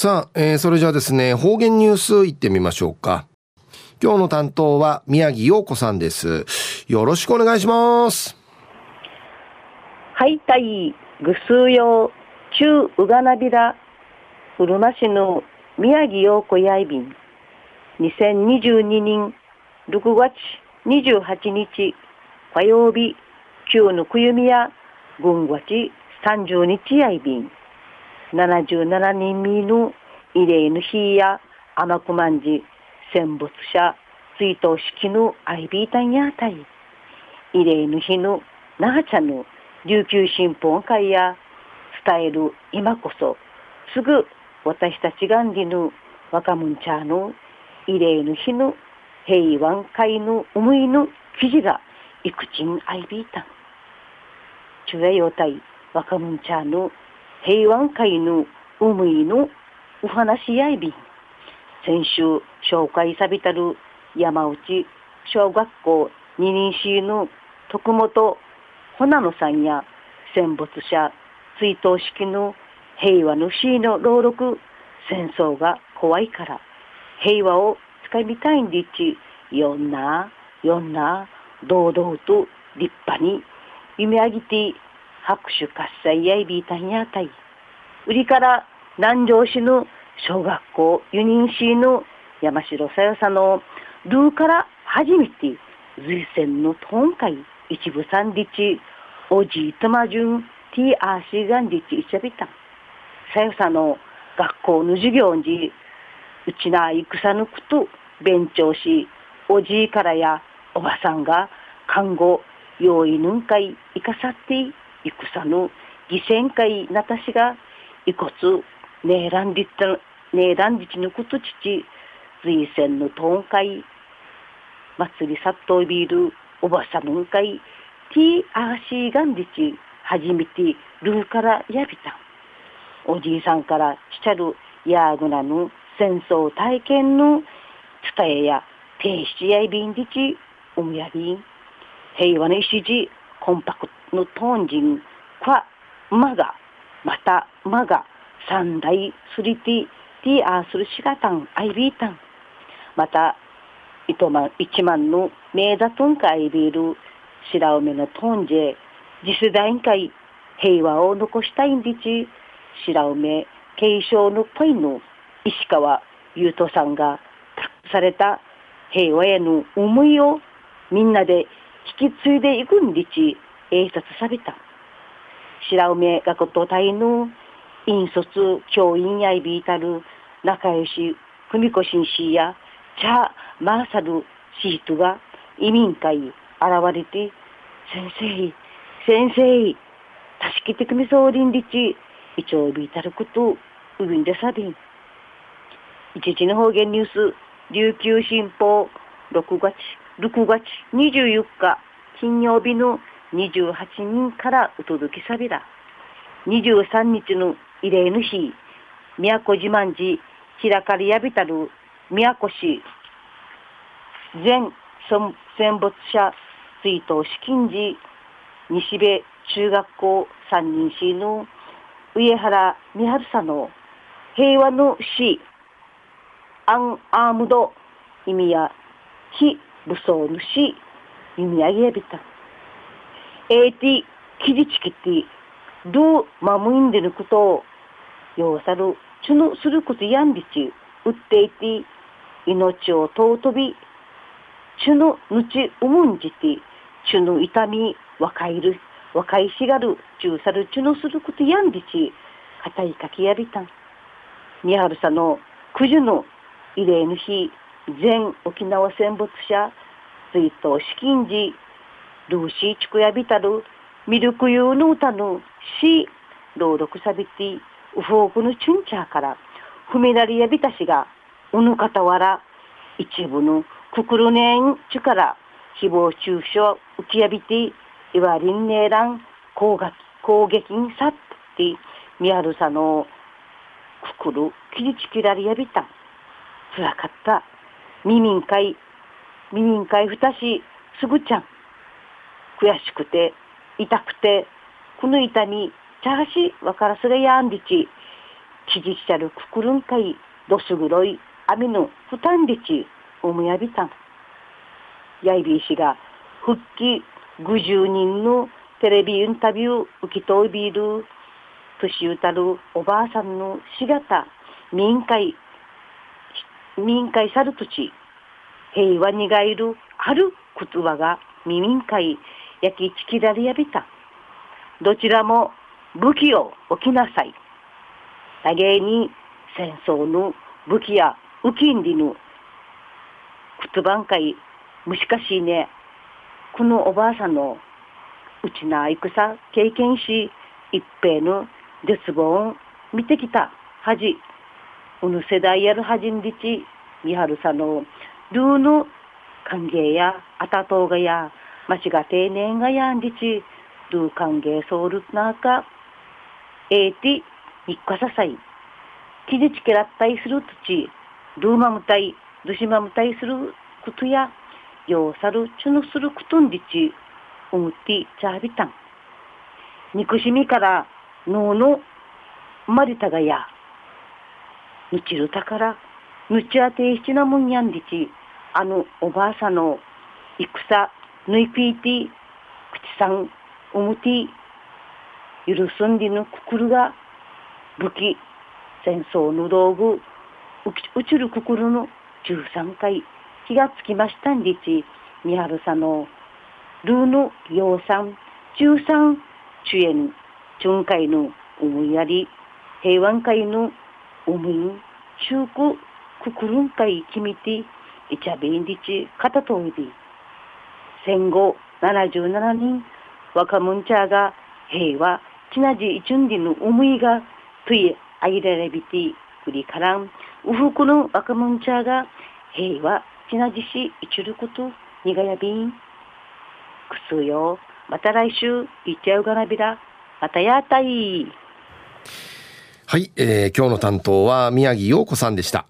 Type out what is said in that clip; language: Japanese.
さあ、えー、それじゃあですね、方言ニュースいってみましょうか。今日の担当は宮城陽子さんです。よろしくお願いします。はい、たい、ぐすうよう、中ううがなびら、うるま市の宮城陽子やいびん。2022年6月28日火曜日、旧のくゆみや、軍月30日やいびん。77人目の慰霊の日や天久万事戦没者追悼式のアイビータンやたい慰霊の日の那覇茶の琉球新報会や伝える今こそすぐ私たちがんりぬ若者茶の慰霊の日の平和会の思いの記事がいくちんアイビータン中夜よたい若者茶の平安会の思いのお話やいび先週紹介さびたる山内小学校二人市の徳本ほなのさんや戦没者追悼式の平和の詩の朗読戦争が怖いから。平和をつかみたいんでちよんなよんな。堂々と立派に夢あげて拍手喝采やいびいたんやたい。売りから南城市の小学校ユニン市の山城さよさのルーから初めて随線のトンカイ一部三日おじいとまじゅんティーアーシーガンリチイチャビタンさよさの学校の授業にうちな戦ぬくと勉強しおじいからやおばさんが看護用意ぬんかい生かさって戦の犠牲会なたしが遺骨ねえらんりったねえらんりちぬくとちち随線のトンカイ祭りさっとビールおばさむんかいティーアーシーガンリチ初めてルーからやびたおじいさんからちちゃるやぐなぬ戦争体験の伝えや停止やいびんりちおむやびん平和の石地コンパクトのトンジン kwa まがまたまが三大すりてティアーするしがたんアイビータン。また糸満一万の名だとんかアイビール白梅のトンジェ次世代委会平和を残したいんでち。白梅継承のパイの石川優斗さんが託された平和への思いをみんなで引き継いでいくんでち。映察された。白梅学校隊の引率教員やいびいたる仲良し組子紳士や茶マーサルシートが移民会現れて先生先生助けてくみそうりんりち一応びいたることうびんでさびん一時の方言ニュース琉球新報6月6月24日金曜日の28人からお届けされら、23日の慰霊の日、宮古自慢寺開かれやびたる宮古市。全戦没者追悼資金時西部中学校三人市の上原美春さんの平和の死。アンアームド。意味や非武装の死。意味あげやびた。えいて、きじちきて、どうまむいんでることを、ようさる、ちゅのすることやんびち、うっていて、命を尊び、ちゅのぬちうむんじて、ちゅの痛み、わかいる、わかいしがる、ちゅうさるちゅのすることやんびち、かたいかきやびたん。みはるさの、くじゅの慰霊の日、全沖縄戦没者、追悼資金時、ルーシーチクヤビタル、ミルクユーヌータヌ、シー、朗読サビティ、ウフォークのチュンチャーから、フミラリヤビタシが、うぬかたわら、一部のククルネンチュから、誹謗中傷浮きやびて、いわりんねえらん、攻撃、攻撃にさって、みやるさの、くくる、きりちきらりやびた。つらかった。みみんかい、みみんかいふたし、すぐちゃん。悔しくて、痛くて、この痛み、チャーシわからすがやんりち、ちじちゃるくくるんかい、どす黒い、あみの、ふたんでち、おむやびたん。やいびいしが、復帰50人のテレビインタビュー受けといびる、年うたるおばあさんのしがた、民会、民会さるとち、平和にがいるある言葉が民会焼きちきられやびた。どちらも武器を置きなさい。多芸に戦争の武器やウキンリの言葉んかい、むしかしいね。このおばあさんのうちな戦経験し、一平の絶望を見てきたはじ、うぬ世代やるはじんりち、みはるさの、ルーの歓迎や、あたとうがや、まちが丁寧がやんりち、ルー歓迎ソウルなか、えーて、いっかささい。きじちけらったいするとち、ルーマムタイ、ルシマムタイすることや、ようさるちゅのすることんりち、うむってちゃびたん。憎しみから脳の生まれたがや、ぬちるたから、ぬちあていしなもんやんりち、あのおばあさんの戦、ぬいぴいて、口さん、うむて、許すんりぬくくるが、武器、戦争の道具、うちるくくるの13回、気がつきましたんりち、みはるさの、ルーの養蚕、中産、主演、中海の思いやり、平和会の思い、中古、くくるん会決めて、いちゃべんりち、片通り。戦後77人、若者ちゃが平和、ちなじいちゅんりの思いが、といあいられびて、くりからん、うふくの若者ちゃが平和、ちなじし、いちゅること、にがやびん。くすよ。また来週、いっちゃうがなびら。またやったい。はい、えー、今日の担当は宮城陽子さんでした。